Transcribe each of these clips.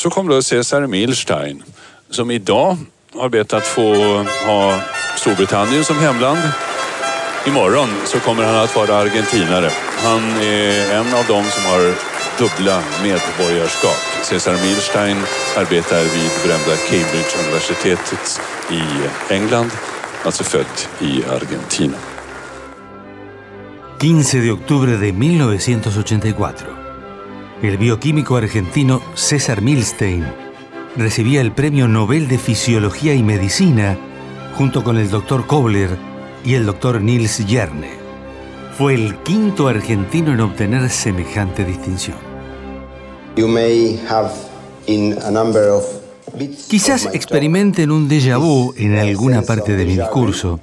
Så kom då Cesar Milstein som idag har bett att få ha Storbritannien som hemland. Imorgon så kommer han att vara argentinare. Han är en av dem som har dubbla medborgarskap. Cesar Milstein arbetar vid berömda Cambridge-universitetet i England, alltså född i Argentina. 15 de octubre de 1984. El bioquímico argentino César Milstein recibía el Premio Nobel de Fisiología y Medicina junto con el doctor Kobler y el doctor Niels Jerne. Fue el quinto argentino en obtener semejante distinción. Quizás experimenten un déjà vu en alguna parte de mi discurso.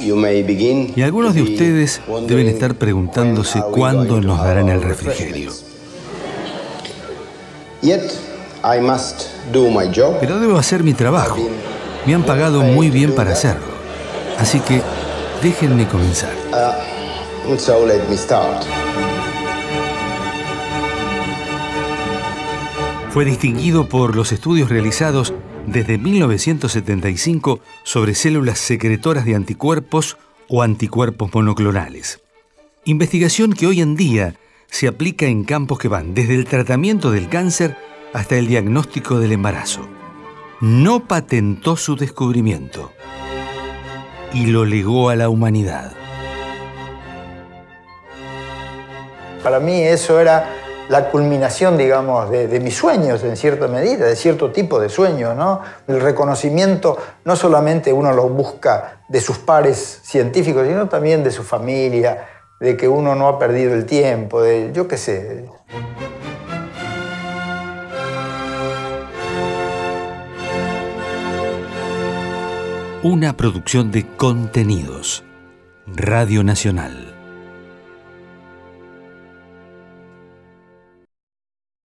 Y algunos de ustedes deben estar preguntándose cuándo nos darán el refrigerio. Pero debo hacer mi trabajo. Me han pagado muy bien para hacerlo. Así que déjenme comenzar. Uh, Fue distinguido por los estudios realizados desde 1975 sobre células secretoras de anticuerpos o anticuerpos monoclonales. Investigación que hoy en día se aplica en campos que van desde el tratamiento del cáncer hasta el diagnóstico del embarazo. No patentó su descubrimiento y lo legó a la humanidad. Para mí eso era la culminación, digamos, de, mis sueños en cierta medida, de cierto tipo de sueños, ¿no? El reconocimiento no solamente uno lo busca de sus pares científicos, sino también de su familia, de que uno no ha perdido el tiempo, de yo qué sé. Una producción de contenidos. Radio Nacional.